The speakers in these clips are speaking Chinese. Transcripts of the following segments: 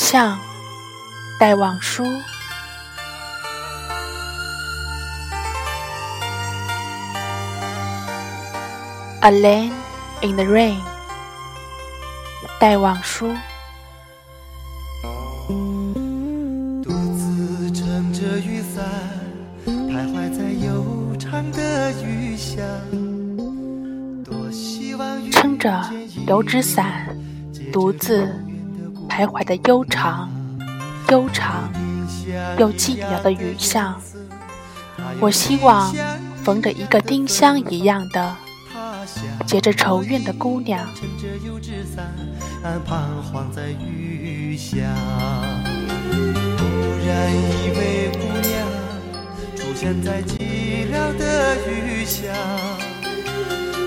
雨巷，戴望舒。A lane in the rain，戴望舒。独自撑着雨伞，徘徊在悠长的雨巷。多希望撑着油纸伞，独自徘徊的悠长、悠长又寂寥的雨巷。我希望逢着一个丁香一样的。结着愁怨的姑娘，撑着油纸伞，彷徨在雨下。突然一位姑娘出现在寂寥的雨下，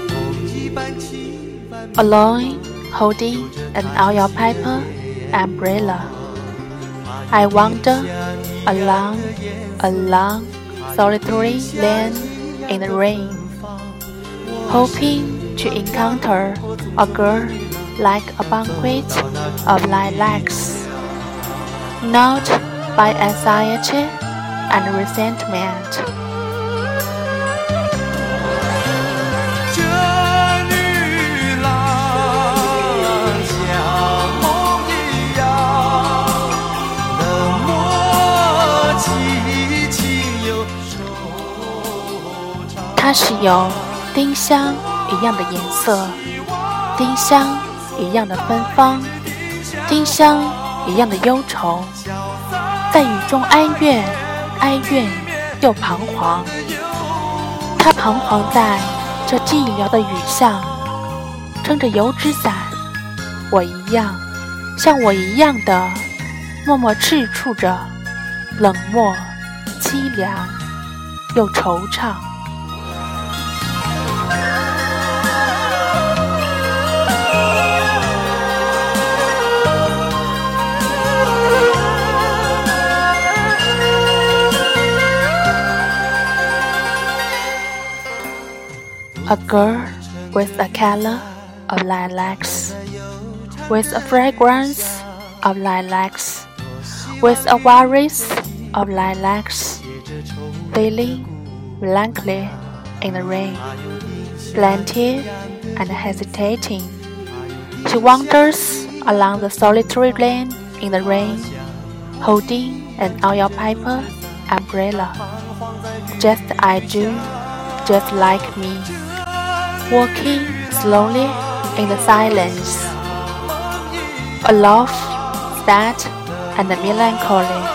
梦一般凄婉。Alone, holding an oil paper umbrella, I wander along a long, solitary lane in the rain. hoping to encounter a girl like a banquet of lilacs, not by anxiety and resentment. 它是有丁香一样的颜色，丁香一样的芬芳，丁香一样的忧愁，在雨中哀怨，哀怨又彷徨。他彷徨在这寂寥的雨巷，撑着油纸伞。我一样，像我一样的，默默赤触着，冷漠、凄凉又惆怅。A girl with a color of lilacs, with a fragrance of lilacs, with a worries of lilacs, feeling blankly in the rain, plaintive and hesitating. She wanders along the solitary lane in the rain, holding an oil paper umbrella, just I do, just like me walking slowly in the silence, aloof, sad, and melancholy.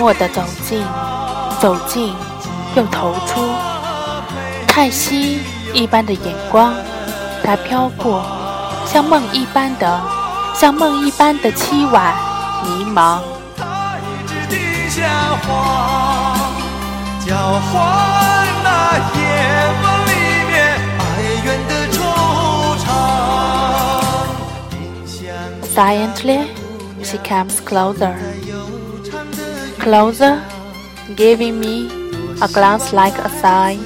默地走近，走近，又投出叹息一般的眼光。它飘过，像梦一般的，像梦一般的凄婉迷茫。Silently, she comes closer. closer, giving me a glance like a sigh.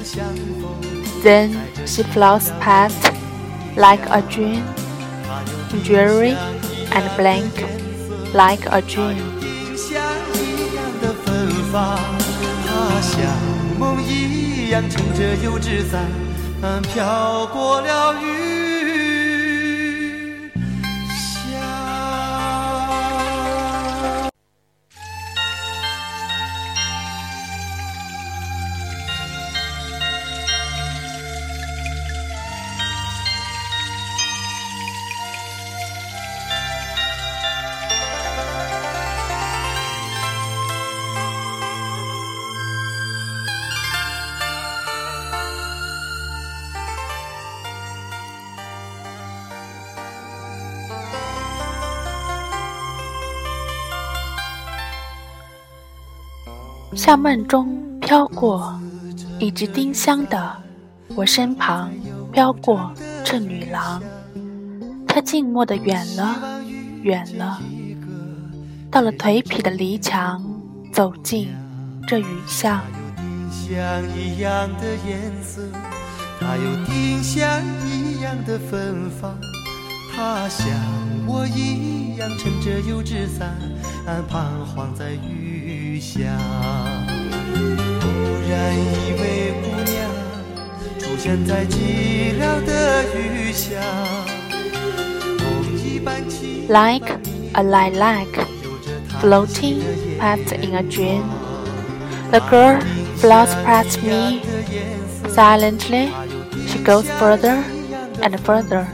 Then she flows past like a dream, dreary and blank like a dream. 像梦一样撑着油纸伞，飘过了雨。 像梦中飘过，一只丁香的，我身旁飘过这女郎，她静默的远了，远了，到了颓圮的篱墙，走进这雨巷。它有丁香一样的芬芳，它像我一样撑着油纸伞，彷徨在雨下。忽然一位姑娘出现在寂寥的雨巷，Like a lilac floating past in a dream, the girl floats past me silently. She goes further and further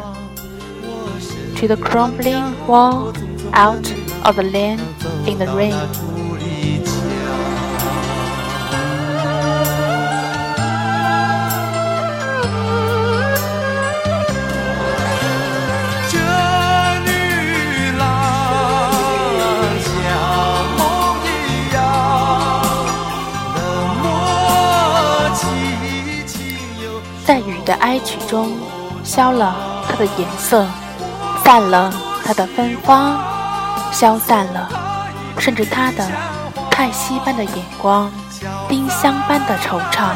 To the crumbling wall out of the land in the rain. 在雨的哀曲中，消了它的颜色，散了它的芬芳，消散了，甚至它的叹息般的眼光，丁香般的惆怅。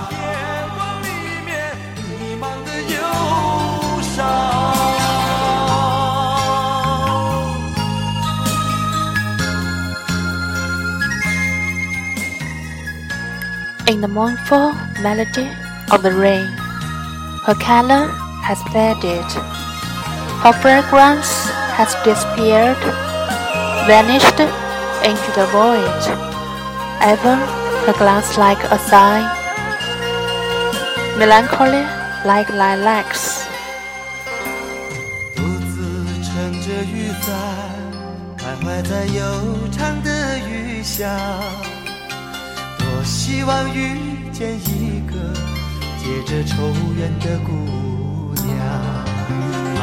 In the mournful melody of the rain. Her color has faded. Her fragrance has disappeared, vanished into the void. Ever her glance like a sigh, melancholy like lilacs. 独自撑着雨伞，徘徊在悠长的雨巷。多希望遇见一个。结着愁怨的姑娘，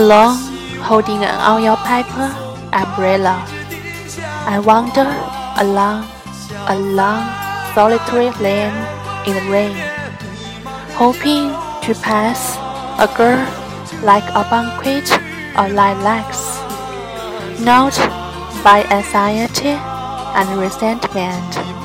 Alone, holding an oil paper umbrella. I wander along a long, solitary lane in the rain, hoping to pass a girl like a banquet of lilacs, not by anxiety and resentment.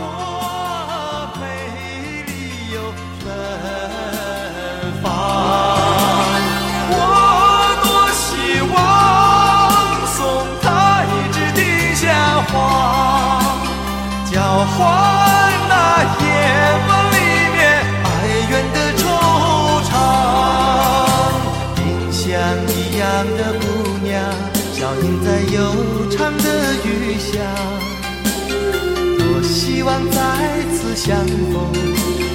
望再次相逢，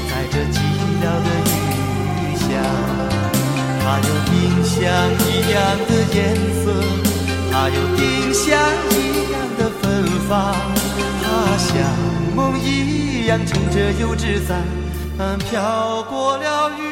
在这寂寥的雨巷。它有丁香一样的颜色，它有丁香一样的芬芳，它像。梦一样撑着油纸伞，飘过了雨。